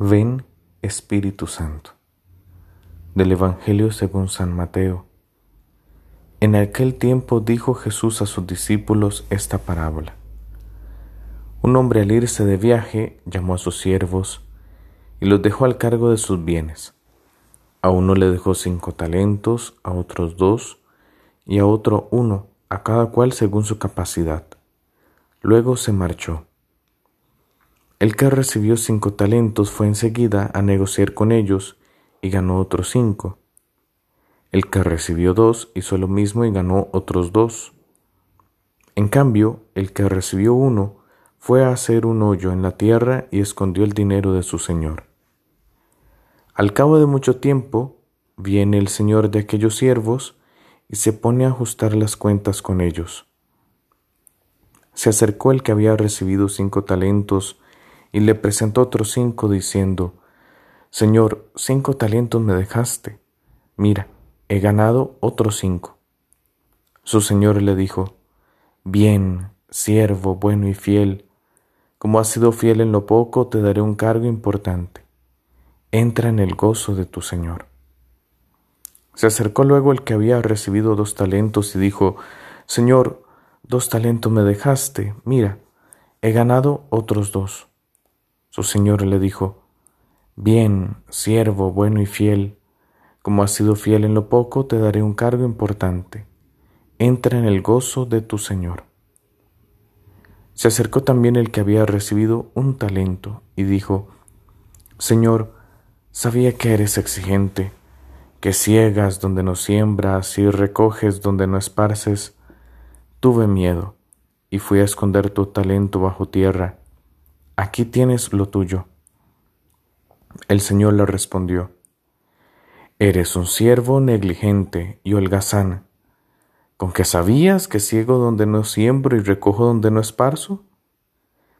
Ven Espíritu Santo. Del Evangelio según San Mateo. En aquel tiempo dijo Jesús a sus discípulos esta parábola. Un hombre al irse de viaje llamó a sus siervos y los dejó al cargo de sus bienes. A uno le dejó cinco talentos, a otros dos y a otro uno, a cada cual según su capacidad. Luego se marchó. El que recibió cinco talentos fue enseguida a negociar con ellos y ganó otros cinco. El que recibió dos hizo lo mismo y ganó otros dos. En cambio, el que recibió uno fue a hacer un hoyo en la tierra y escondió el dinero de su señor. Al cabo de mucho tiempo, viene el señor de aquellos siervos y se pone a ajustar las cuentas con ellos. Se acercó el que había recibido cinco talentos y le presentó otros cinco diciendo, Señor, cinco talentos me dejaste. Mira, he ganado otros cinco. Su señor le dijo, Bien, siervo bueno y fiel, como has sido fiel en lo poco, te daré un cargo importante. Entra en el gozo de tu señor. Se acercó luego el que había recibido dos talentos y dijo, Señor, dos talentos me dejaste, mira, he ganado otros dos. Su señor le dijo, Bien, siervo bueno y fiel, como has sido fiel en lo poco, te daré un cargo importante. Entra en el gozo de tu señor. Se acercó también el que había recibido un talento y dijo, Señor, sabía que eres exigente, que ciegas donde no siembras y recoges donde no esparces. Tuve miedo y fui a esconder tu talento bajo tierra aquí tienes lo tuyo. El Señor le respondió, Eres un siervo negligente y holgazán, ¿con que sabías que ciego donde no siembro y recojo donde no esparzo?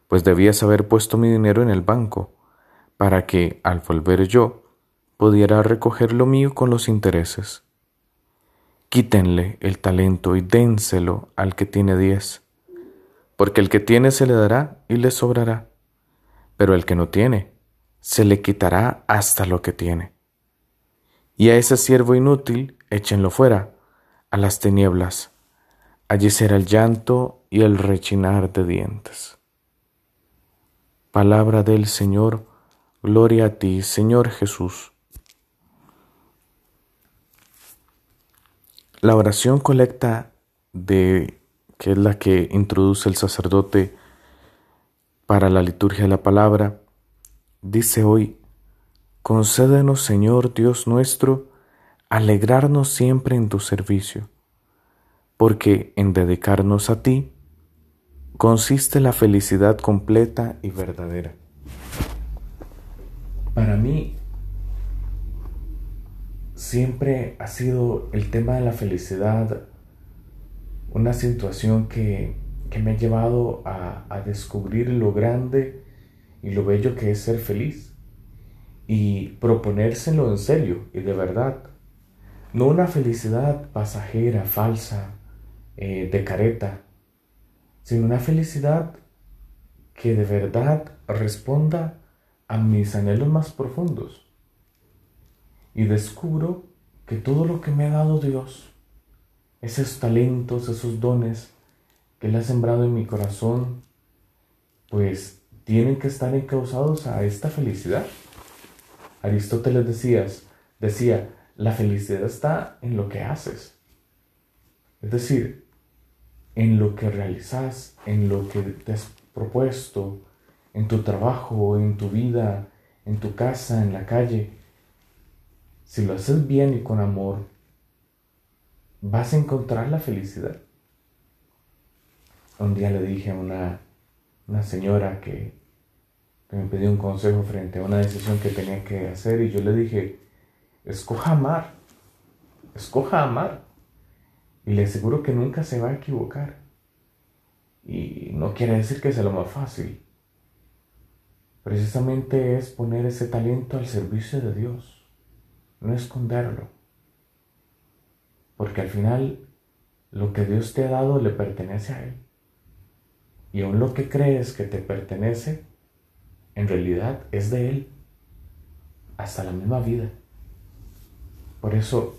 Pues debías haber puesto mi dinero en el banco, para que, al volver yo, pudiera recoger lo mío con los intereses. Quítenle el talento y dénselo al que tiene diez, porque el que tiene se le dará y le sobrará pero el que no tiene, se le quitará hasta lo que tiene. Y a ese siervo inútil échenlo fuera, a las tinieblas. Allí será el llanto y el rechinar de dientes. Palabra del Señor, gloria a ti, Señor Jesús. La oración colecta de que es la que introduce el sacerdote para la liturgia de la palabra, dice hoy, concédenos Señor Dios nuestro, alegrarnos siempre en tu servicio, porque en dedicarnos a ti consiste la felicidad completa y verdadera. Para mí siempre ha sido el tema de la felicidad una situación que que me ha llevado a, a descubrir lo grande y lo bello que es ser feliz y proponérselo en serio y de verdad. No una felicidad pasajera, falsa, eh, de careta, sino una felicidad que de verdad responda a mis anhelos más profundos. Y descubro que todo lo que me ha dado Dios, esos talentos, esos dones, que Él ha sembrado en mi corazón, pues tienen que estar encausados a esta felicidad. Aristóteles decía, decía, la felicidad está en lo que haces. Es decir, en lo que realizas, en lo que te has propuesto, en tu trabajo, en tu vida, en tu casa, en la calle. Si lo haces bien y con amor, vas a encontrar la felicidad. Un día le dije a una, una señora que, que me pidió un consejo frente a una decisión que tenía que hacer y yo le dije, escoja amar, escoja amar. Y le aseguro que nunca se va a equivocar. Y no quiere decir que sea lo más fácil. Precisamente es poner ese talento al servicio de Dios, no esconderlo. Porque al final lo que Dios te ha dado le pertenece a Él. Y aún lo que crees que te pertenece, en realidad es de Él. hasta la misma vida. Por eso,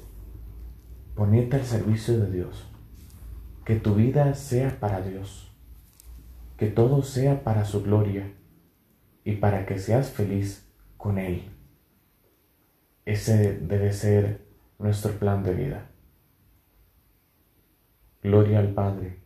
ponete al servicio de Dios. Que tu vida sea para Dios. Que todo sea para su gloria y para que seas feliz con Él. Ese debe ser nuestro plan de vida. Gloria al Padre,